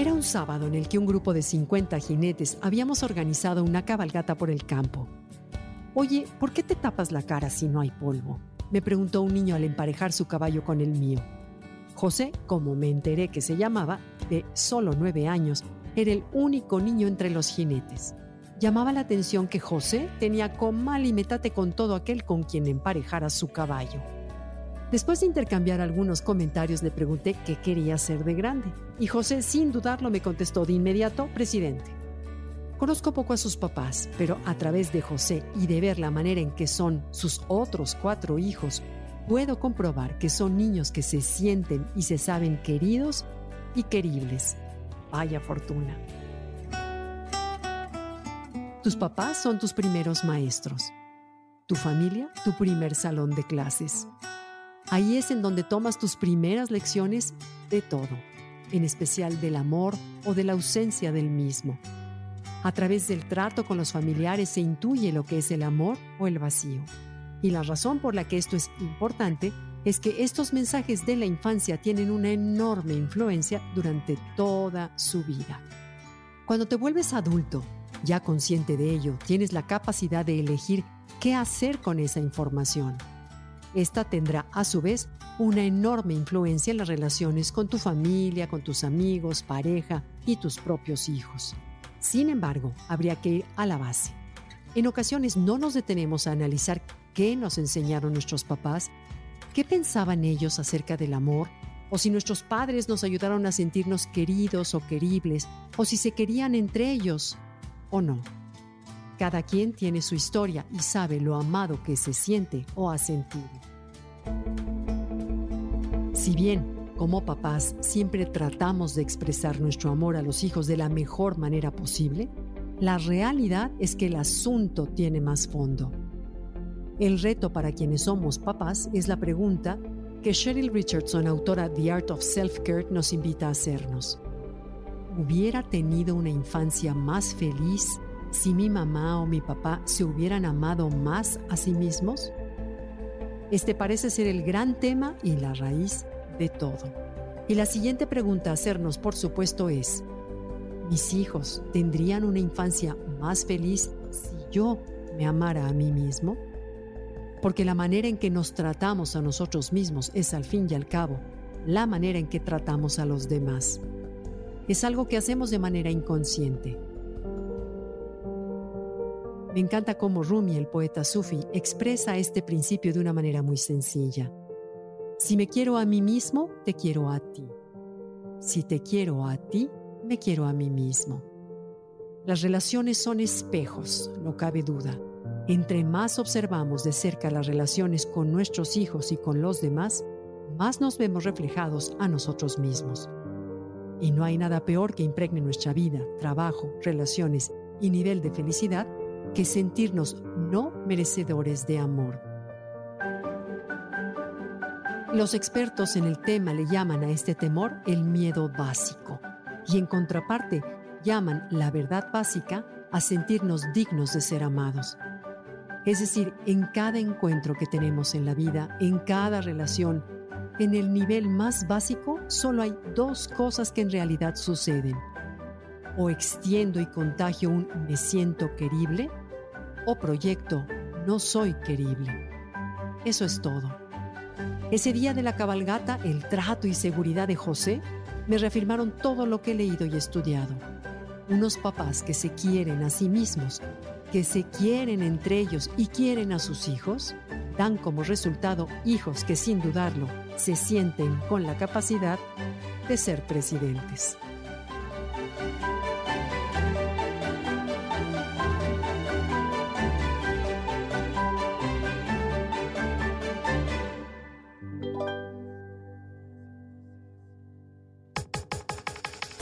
Era un sábado en el que un grupo de 50 jinetes habíamos organizado una cabalgata por el campo. Oye, ¿por qué te tapas la cara si no hay polvo? Me preguntó un niño al emparejar su caballo con el mío. José, como me enteré que se llamaba, de solo nueve años, era el único niño entre los jinetes. Llamaba la atención que José tenía comal y metate con todo aquel con quien emparejara su caballo. Después de intercambiar algunos comentarios le pregunté qué quería ser de grande y José sin dudarlo me contestó de inmediato presidente. Conozco poco a sus papás, pero a través de José y de ver la manera en que son sus otros cuatro hijos, puedo comprobar que son niños que se sienten y se saben queridos y queribles. Vaya fortuna. Tus papás son tus primeros maestros. Tu familia, tu primer salón de clases. Ahí es en donde tomas tus primeras lecciones de todo, en especial del amor o de la ausencia del mismo. A través del trato con los familiares se intuye lo que es el amor o el vacío. Y la razón por la que esto es importante es que estos mensajes de la infancia tienen una enorme influencia durante toda su vida. Cuando te vuelves adulto, ya consciente de ello, tienes la capacidad de elegir qué hacer con esa información esta tendrá a su vez una enorme influencia en las relaciones con tu familia, con tus amigos, pareja y tus propios hijos. Sin embargo, habría que ir a la base. En ocasiones no nos detenemos a analizar qué nos enseñaron nuestros papás, qué pensaban ellos acerca del amor, o si nuestros padres nos ayudaron a sentirnos queridos o queribles, o si se querían entre ellos o no. Cada quien tiene su historia y sabe lo amado que se siente o ha sentido. Si bien, como papás, siempre tratamos de expresar nuestro amor a los hijos de la mejor manera posible, la realidad es que el asunto tiene más fondo. El reto para quienes somos papás es la pregunta que Cheryl Richardson, autora de The Art of Self-Care, nos invita a hacernos. ¿Hubiera tenido una infancia más feliz si mi mamá o mi papá se hubieran amado más a sí mismos? Este parece ser el gran tema y la raíz de todo. Y la siguiente pregunta a hacernos, por supuesto, es, ¿mis hijos tendrían una infancia más feliz si yo me amara a mí mismo? Porque la manera en que nos tratamos a nosotros mismos es al fin y al cabo la manera en que tratamos a los demás. Es algo que hacemos de manera inconsciente me encanta cómo Rumi, el poeta sufi, expresa este principio de una manera muy sencilla. Si me quiero a mí mismo, te quiero a ti. Si te quiero a ti, me quiero a mí mismo. Las relaciones son espejos, no cabe duda. Entre más observamos de cerca las relaciones con nuestros hijos y con los demás, más nos vemos reflejados a nosotros mismos. Y no hay nada peor que impregne nuestra vida, trabajo, relaciones y nivel de felicidad que sentirnos no merecedores de amor. Los expertos en el tema le llaman a este temor el miedo básico y en contraparte llaman la verdad básica a sentirnos dignos de ser amados. Es decir, en cada encuentro que tenemos en la vida, en cada relación, en el nivel más básico, solo hay dos cosas que en realidad suceden. O extiendo y contagio un me siento querible o proyecto No soy querible. Eso es todo. Ese día de la cabalgata, el trato y seguridad de José me reafirmaron todo lo que he leído y estudiado. Unos papás que se quieren a sí mismos, que se quieren entre ellos y quieren a sus hijos, dan como resultado hijos que sin dudarlo se sienten con la capacidad de ser presidentes.